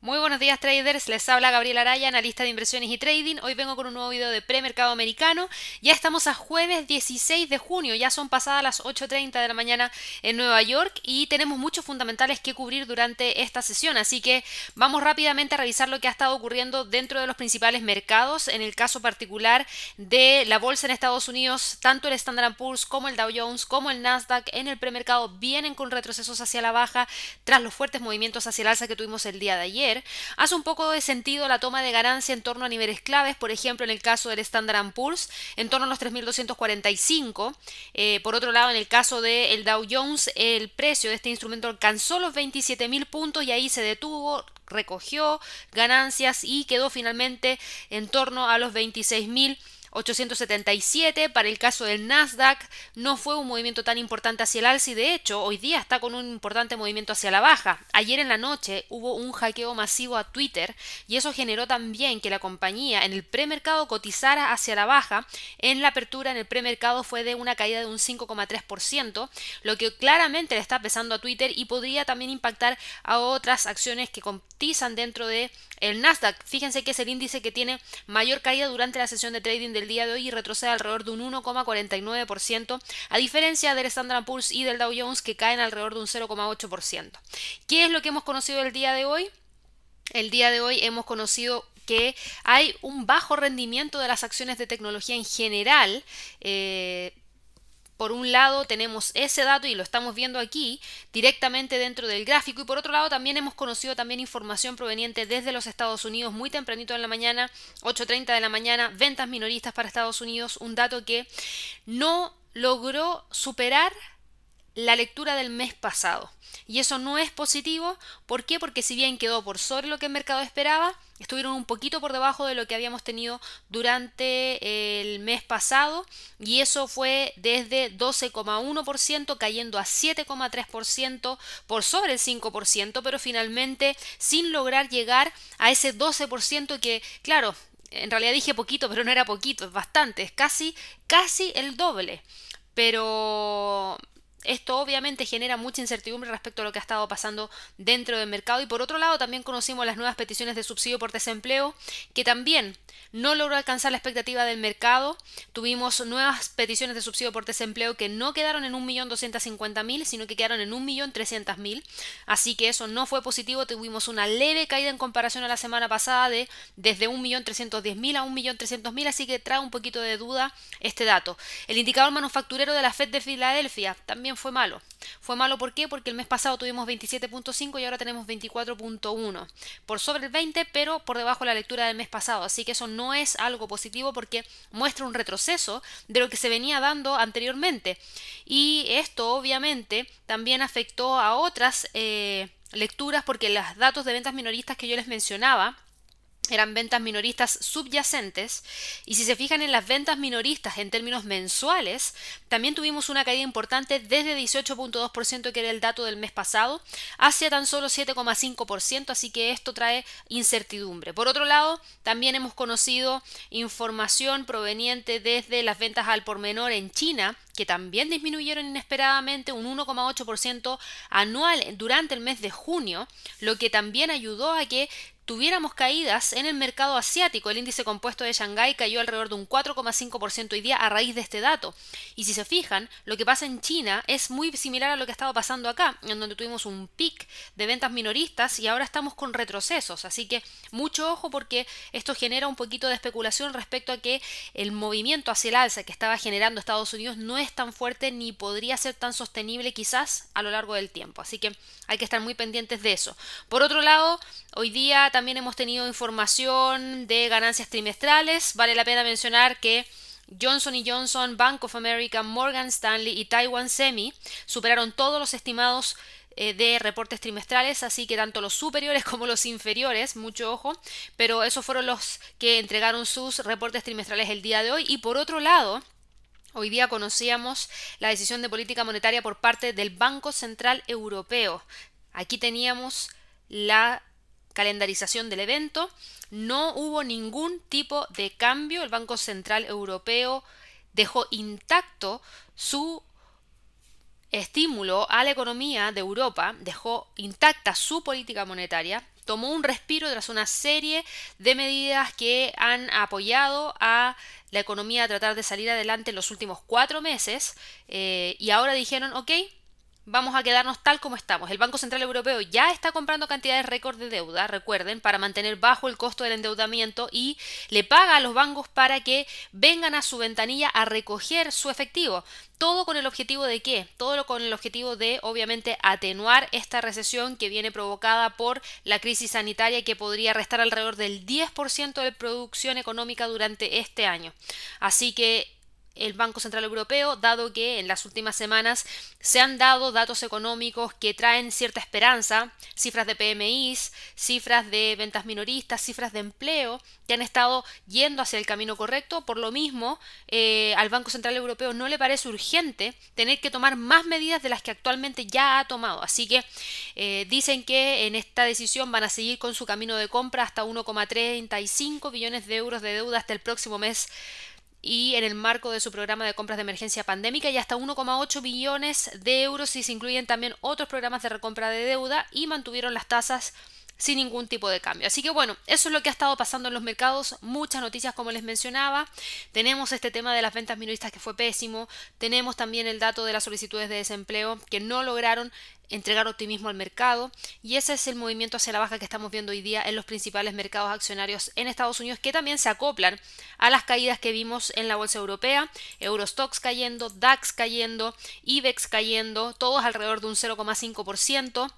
Muy buenos días traders, les habla Gabriela Araya, analista de inversiones y trading. Hoy vengo con un nuevo video de premercado americano. Ya estamos a jueves 16 de junio, ya son pasadas las 8.30 de la mañana en Nueva York y tenemos muchos fundamentales que cubrir durante esta sesión. Así que vamos rápidamente a revisar lo que ha estado ocurriendo dentro de los principales mercados. En el caso particular de la bolsa en Estados Unidos, tanto el Standard Poor's como el Dow Jones como el Nasdaq en el premercado vienen con retrocesos hacia la baja tras los fuertes movimientos hacia el alza que tuvimos el día de ayer hace un poco de sentido la toma de ganancia en torno a niveles claves, por ejemplo en el caso del Standard Poor's, en torno a los 3.245. Eh, por otro lado, en el caso del Dow Jones, el precio de este instrumento alcanzó los 27.000 puntos y ahí se detuvo, recogió ganancias y quedó finalmente en torno a los 26.000 877. Para el caso del Nasdaq no fue un movimiento tan importante hacia el alza y de hecho hoy día está con un importante movimiento hacia la baja. Ayer en la noche hubo un hackeo masivo a Twitter y eso generó también que la compañía en el premercado cotizara hacia la baja. En la apertura en el premercado fue de una caída de un 5,3%, lo que claramente le está pesando a Twitter y podría también impactar a otras acciones que cotizan dentro de el Nasdaq. Fíjense que es el índice que tiene mayor caída durante la sesión de trading del día de hoy y retrocede alrededor de un 1,49%, a diferencia del Standard Poor's y del Dow Jones que caen alrededor de un 0,8%. ¿Qué es lo que hemos conocido el día de hoy? El día de hoy hemos conocido que hay un bajo rendimiento de las acciones de tecnología en general. Eh, por un lado tenemos ese dato y lo estamos viendo aquí directamente dentro del gráfico y por otro lado también hemos conocido también información proveniente desde los Estados Unidos muy tempranito en la mañana, 8.30 de la mañana, ventas minoristas para Estados Unidos, un dato que no logró superar la lectura del mes pasado. Y eso no es positivo. ¿Por qué? Porque si bien quedó por sobre lo que el mercado esperaba, estuvieron un poquito por debajo de lo que habíamos tenido durante el mes pasado. Y eso fue desde 12,1% cayendo a 7,3% por sobre el 5%, pero finalmente sin lograr llegar a ese 12% que, claro, en realidad dije poquito, pero no era poquito, es bastante, es casi, casi el doble. Pero esto obviamente genera mucha incertidumbre respecto a lo que ha estado pasando dentro del mercado y por otro lado también conocimos las nuevas peticiones de subsidio por desempleo que también no logró alcanzar la expectativa del mercado. Tuvimos nuevas peticiones de subsidio por desempleo que no quedaron en 1.250.000 sino que quedaron en 1.300.000. Así que eso no fue positivo. Tuvimos una leve caída en comparación a la semana pasada de desde 1.310.000 a 1.300.000 así que trae un poquito de duda este dato. El indicador manufacturero de la Fed de Filadelfia también fue malo. Fue malo. Porque el mes pasado tuvimos 27.5 y ahora tenemos 24.1. Por sobre el 20, pero por debajo de la lectura del mes pasado. Así que eso no es algo positivo porque muestra un retroceso de lo que se venía dando anteriormente. Y esto obviamente también afectó a otras eh, lecturas porque los datos de ventas minoristas que yo les mencionaba eran ventas minoristas subyacentes y si se fijan en las ventas minoristas en términos mensuales, también tuvimos una caída importante desde 18.2% que era el dato del mes pasado hacia tan solo 7,5%, así que esto trae incertidumbre. Por otro lado, también hemos conocido información proveniente desde las ventas al por menor en China, que también disminuyeron inesperadamente un 1,8% anual durante el mes de junio, lo que también ayudó a que tuviéramos caídas en el mercado asiático. El índice compuesto de Shanghái cayó alrededor de un 4,5% hoy día a raíz de este dato. Y si se fijan, lo que pasa en China es muy similar a lo que ha estado pasando acá, en donde tuvimos un pic de ventas minoristas y ahora estamos con retrocesos. Así que mucho ojo porque esto genera un poquito de especulación respecto a que el movimiento hacia el alza que estaba generando Estados Unidos no es tan fuerte ni podría ser tan sostenible quizás a lo largo del tiempo. Así que hay que estar muy pendientes de eso. Por otro lado, hoy día también hemos tenido información de ganancias trimestrales. Vale la pena mencionar que Johnson Johnson, Bank of America, Morgan Stanley y Taiwan Semi superaron todos los estimados eh, de reportes trimestrales, así que tanto los superiores como los inferiores, mucho ojo, pero esos fueron los que entregaron sus reportes trimestrales el día de hoy. Y por otro lado, Hoy día conocíamos la decisión de política monetaria por parte del Banco Central Europeo. Aquí teníamos la calendarización del evento. No hubo ningún tipo de cambio. El Banco Central Europeo dejó intacto su estímulo a la economía de Europa, dejó intacta su política monetaria, tomó un respiro tras una serie de medidas que han apoyado a la economía a tratar de salir adelante en los últimos cuatro meses eh, y ahora dijeron, ok, vamos a quedarnos tal como estamos. El Banco Central Europeo ya está comprando cantidades récord de deuda, recuerden, para mantener bajo el costo del endeudamiento y le paga a los bancos para que vengan a su ventanilla a recoger su efectivo. Todo con el objetivo de qué? Todo con el objetivo de, obviamente, atenuar esta recesión que viene provocada por la crisis sanitaria que podría restar alrededor del 10% de producción económica durante este año. Así que el Banco Central Europeo, dado que en las últimas semanas se han dado datos económicos que traen cierta esperanza, cifras de PMIs, cifras de ventas minoristas, cifras de empleo, que han estado yendo hacia el camino correcto. Por lo mismo, eh, al Banco Central Europeo no le parece urgente tener que tomar más medidas de las que actualmente ya ha tomado. Así que eh, dicen que en esta decisión van a seguir con su camino de compra hasta 1,35 billones de euros de deuda hasta el próximo mes y en el marco de su programa de compras de emergencia pandémica y hasta 1,8 billones de euros si se incluyen también otros programas de recompra de deuda y mantuvieron las tasas sin ningún tipo de cambio. Así que bueno, eso es lo que ha estado pasando en los mercados. Muchas noticias como les mencionaba. Tenemos este tema de las ventas minoristas que fue pésimo. Tenemos también el dato de las solicitudes de desempleo que no lograron entregar optimismo al mercado y ese es el movimiento hacia la baja que estamos viendo hoy día en los principales mercados accionarios en Estados Unidos que también se acoplan a las caídas que vimos en la bolsa europea, Eurostox cayendo, DAX cayendo, IBEX cayendo, todos alrededor de un 0,5%.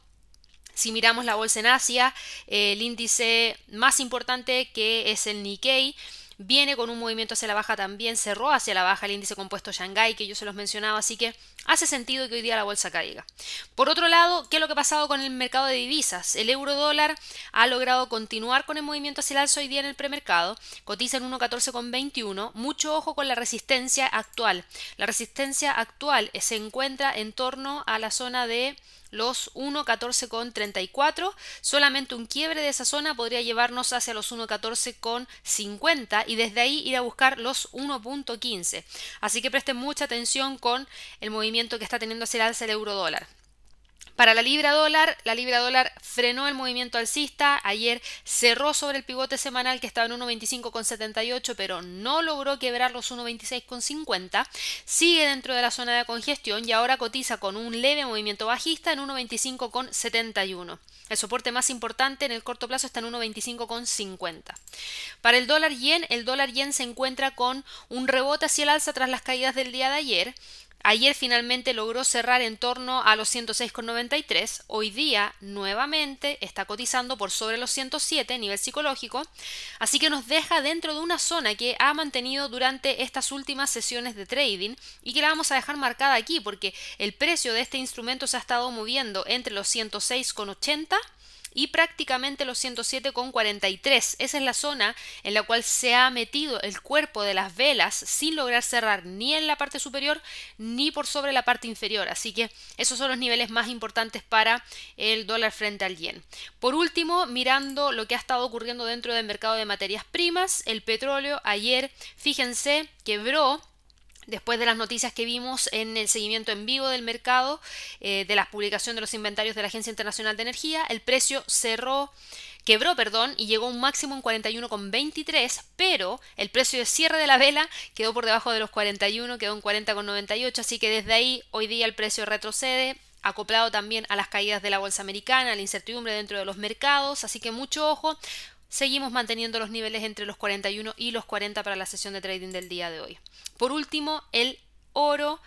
Si miramos la bolsa en Asia, el índice más importante que es el Nikkei, viene con un movimiento hacia la baja también, cerró hacia la baja el índice compuesto Shanghai que yo se los mencionaba, así que hace sentido que hoy día la bolsa caiga. Por otro lado, ¿qué es lo que ha pasado con el mercado de divisas? El euro dólar ha logrado continuar con el movimiento hacia el alza hoy día en el premercado, cotiza en 1.14,21, mucho ojo con la resistencia actual. La resistencia actual se encuentra en torno a la zona de los 1.14,34. Solamente un quiebre de esa zona podría llevarnos hacia los 1.14,50 y desde ahí ir a buscar los 1.15. Así que presten mucha atención con el movimiento que está teniendo hacia el alza el euro dólar. Para la libra dólar, la libra dólar frenó el movimiento alcista, ayer cerró sobre el pivote semanal que estaba en 1.25,78 pero no logró quebrar los 1.26,50, sigue dentro de la zona de congestión y ahora cotiza con un leve movimiento bajista en 1.25,71. El soporte más importante en el corto plazo está en 1.25,50. Para el dólar yen, el dólar yen se encuentra con un rebote hacia el alza tras las caídas del día de ayer. Ayer finalmente logró cerrar en torno a los 106,93. Hoy día nuevamente está cotizando por sobre los 107 nivel psicológico. Así que nos deja dentro de una zona que ha mantenido durante estas últimas sesiones de trading y que la vamos a dejar marcada aquí porque el precio de este instrumento se ha estado moviendo entre los 106,80 y prácticamente los 107,43. Esa es la zona en la cual se ha metido el cuerpo de las velas sin lograr cerrar ni en la parte superior ni por sobre la parte inferior. Así que esos son los niveles más importantes para el dólar frente al yen. Por último, mirando lo que ha estado ocurriendo dentro del mercado de materias primas, el petróleo ayer, fíjense, quebró después de las noticias que vimos en el seguimiento en vivo del mercado, eh, de la publicación de los inventarios de la Agencia Internacional de Energía, el precio cerró quebró, perdón, y llegó a un máximo en 41,23, pero el precio de cierre de la vela quedó por debajo de los 41, quedó en 40,98, así que desde ahí hoy día el precio retrocede, acoplado también a las caídas de la bolsa americana, a la incertidumbre dentro de los mercados, así que mucho ojo, seguimos manteniendo los niveles entre los 41 y los 40 para la sesión de trading del día de hoy. Por último, el oro.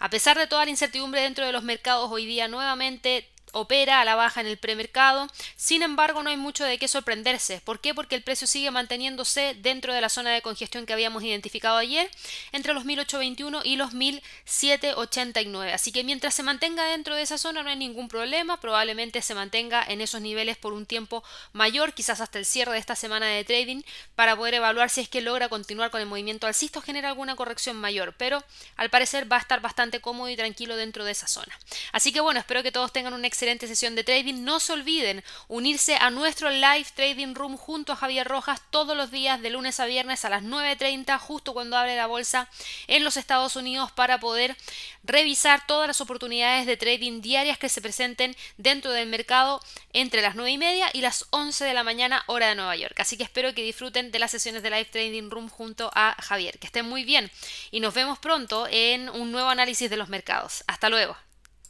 A pesar de toda la incertidumbre dentro de los mercados, hoy día nuevamente opera a la baja en el premercado. Sin embargo, no hay mucho de qué sorprenderse. ¿Por qué? Porque el precio sigue manteniéndose dentro de la zona de congestión que habíamos identificado ayer, entre los 1821 y los 1789. Así que mientras se mantenga dentro de esa zona no hay ningún problema. Probablemente se mantenga en esos niveles por un tiempo mayor, quizás hasta el cierre de esta semana de trading, para poder evaluar si es que logra continuar con el movimiento alcista o genera alguna corrección mayor. Pero al parecer va a estar bastante cómodo y tranquilo dentro de esa zona. Así que bueno, espero que todos tengan un excelente excelente sesión de trading. No se olviden unirse a nuestro live trading room junto a Javier Rojas todos los días de lunes a viernes a las 9.30, justo cuando abre la bolsa en los Estados Unidos para poder revisar todas las oportunidades de trading diarias que se presenten dentro del mercado entre las 9 y media y las 11 de la mañana hora de Nueva York. Así que espero que disfruten de las sesiones de live trading room junto a Javier. Que estén muy bien y nos vemos pronto en un nuevo análisis de los mercados. Hasta luego.